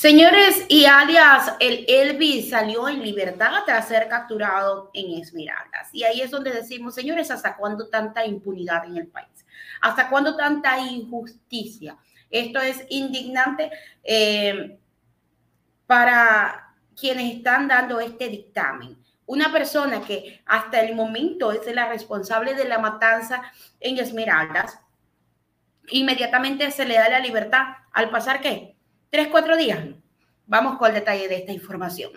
Señores, y alias el Elvis salió en libertad tras ser capturado en Esmeraldas. Y ahí es donde decimos, señores, ¿hasta cuándo tanta impunidad en el país? ¿Hasta cuándo tanta injusticia? Esto es indignante eh, para quienes están dando este dictamen. Una persona que hasta el momento es la responsable de la matanza en Esmeraldas, inmediatamente se le da la libertad al pasar qué? Tres, cuatro días. Vamos con el detalle de esta información.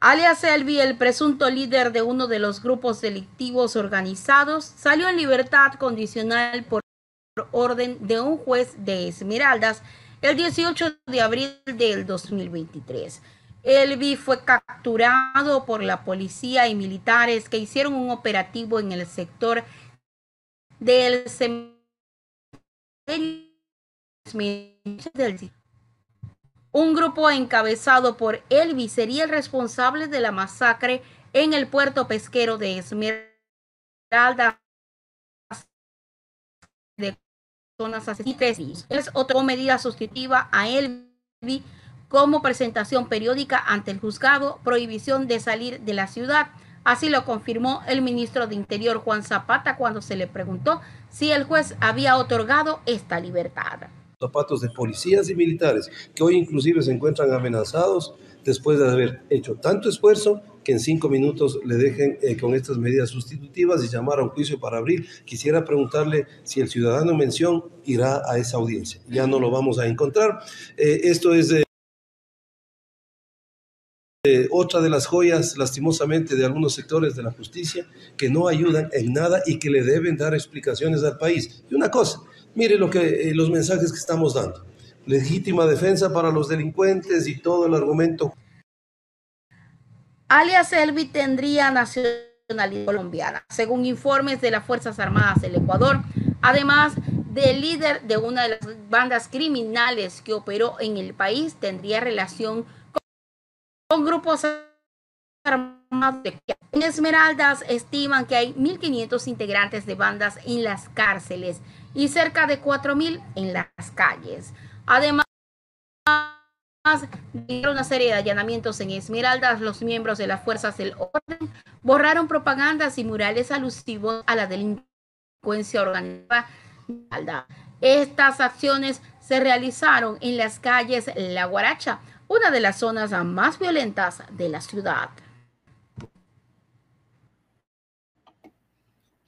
Alias Elvi, el presunto líder de uno de los grupos delictivos organizados, salió en libertad condicional por orden de un juez de Esmeraldas el 18 de abril del 2023. Elvi fue capturado por la policía y militares que hicieron un operativo en el sector del cementerio un grupo encabezado por Elvi sería el responsable de la masacre en el puerto pesquero de Esmeralda. De zonas Es otra medida sustitutiva a Elvi como presentación periódica ante el juzgado, prohibición de salir de la ciudad. Así lo confirmó el ministro de Interior Juan Zapata cuando se le preguntó si el juez había otorgado esta libertad zapatos de policías y militares, que hoy inclusive se encuentran amenazados después de haber hecho tanto esfuerzo que en cinco minutos le dejen eh, con estas medidas sustitutivas y llamar a un juicio para abrir. Quisiera preguntarle si el ciudadano en mención irá a esa audiencia. Ya no lo vamos a encontrar. Eh, esto es de... Eh, otra de las joyas, lastimosamente, de algunos sectores de la justicia que no ayudan en nada y que le deben dar explicaciones al país. Y una cosa, Mire lo que, eh, los mensajes que estamos dando. Legítima defensa para los delincuentes y todo el argumento. Alias Elvi tendría nacionalidad colombiana, según informes de las Fuerzas Armadas del Ecuador, además del líder de una de las bandas criminales que operó en el país, tendría relación con, grupos En Esmeraldas estiman que hay 1.500 integrantes de bandas en las cárceles y cerca de 4.000 en las calles. Además, de una serie de allanamientos en Esmeraldas, los miembros de las fuerzas del orden borraron propagandas y murales alusivos a la delincuencia organizada. Estas acciones se realizaron en las calles La Guaracha, una de las zonas más violentas de la ciudad.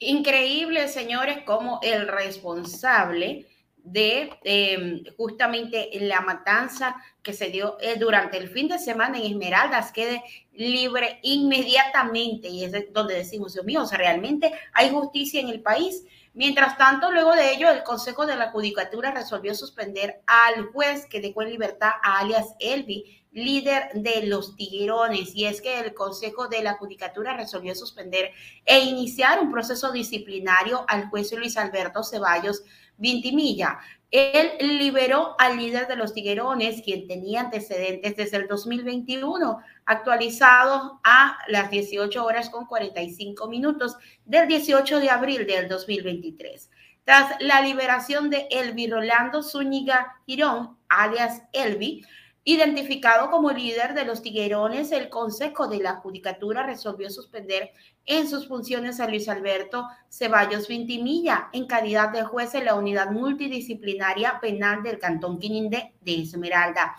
Increíble, señores, como el responsable de em, justamente la matanza que se dio eh, durante el fin de semana en Esmeraldas quede libre inmediatamente. Y es donde decimos, Dios mío, o sea, realmente hay justicia en el país. Mientras tanto, luego de ello, el Consejo de la Judicatura resolvió suspender al juez que dejó en libertad a alias Elvi líder de los tiguerones, y es que el Consejo de la Judicatura resolvió suspender e iniciar un proceso disciplinario al juez Luis Alberto Ceballos Vintimilla. Él liberó al líder de los tiguerones, quien tenía antecedentes desde el 2021, actualizados a las 18 horas con 45 minutos del 18 de abril del 2023. Tras la liberación de Elvi Rolando Zúñiga Girón, alias Elvi, Identificado como líder de los tiguerones, el Consejo de la Judicatura resolvió suspender en sus funciones a Luis Alberto Ceballos Vintimilla en calidad de juez en la unidad multidisciplinaria penal del Cantón Quininde de Esmeralda.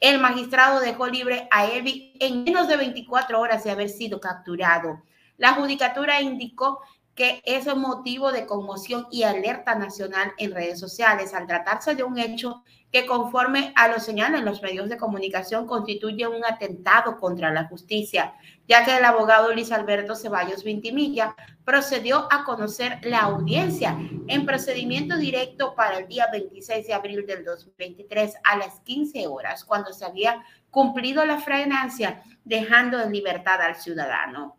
El magistrado dejó libre a Elvi en menos de 24 horas de haber sido capturado. La judicatura indicó que es motivo de conmoción y alerta nacional en redes sociales al tratarse de un hecho que conforme a lo señalan los medios de comunicación constituye un atentado contra la justicia, ya que el abogado Luis Alberto Ceballos Vintimilla procedió a conocer la audiencia en procedimiento directo para el día 26 de abril del 2023 a las 15 horas, cuando se había cumplido la frenancia, dejando en libertad al ciudadano.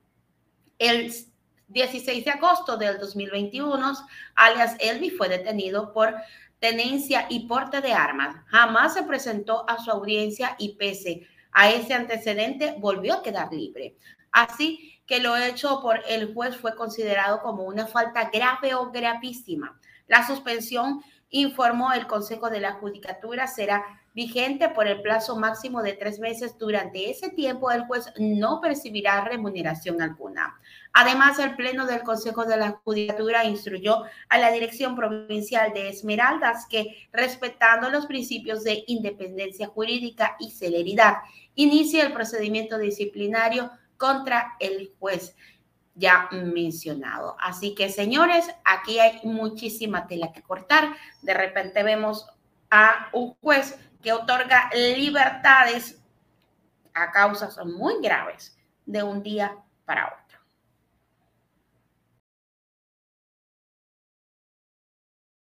El 16 de agosto del 2021, alias Elvi fue detenido por tenencia y porte de armas. Jamás se presentó a su audiencia y pese a ese antecedente volvió a quedar libre. Así que lo hecho por el juez fue considerado como una falta grave o gravísima. La suspensión, informó el Consejo de la Judicatura, será vigente por el plazo máximo de tres meses. Durante ese tiempo, el juez no percibirá remuneración alguna. Además, el Pleno del Consejo de la Judicatura instruyó a la Dirección Provincial de Esmeraldas que, respetando los principios de independencia jurídica y celeridad, inicie el procedimiento disciplinario contra el juez ya mencionado. Así que, señores, aquí hay muchísima tela que cortar. De repente vemos a un juez que otorga libertades a causas muy graves de un día para otro.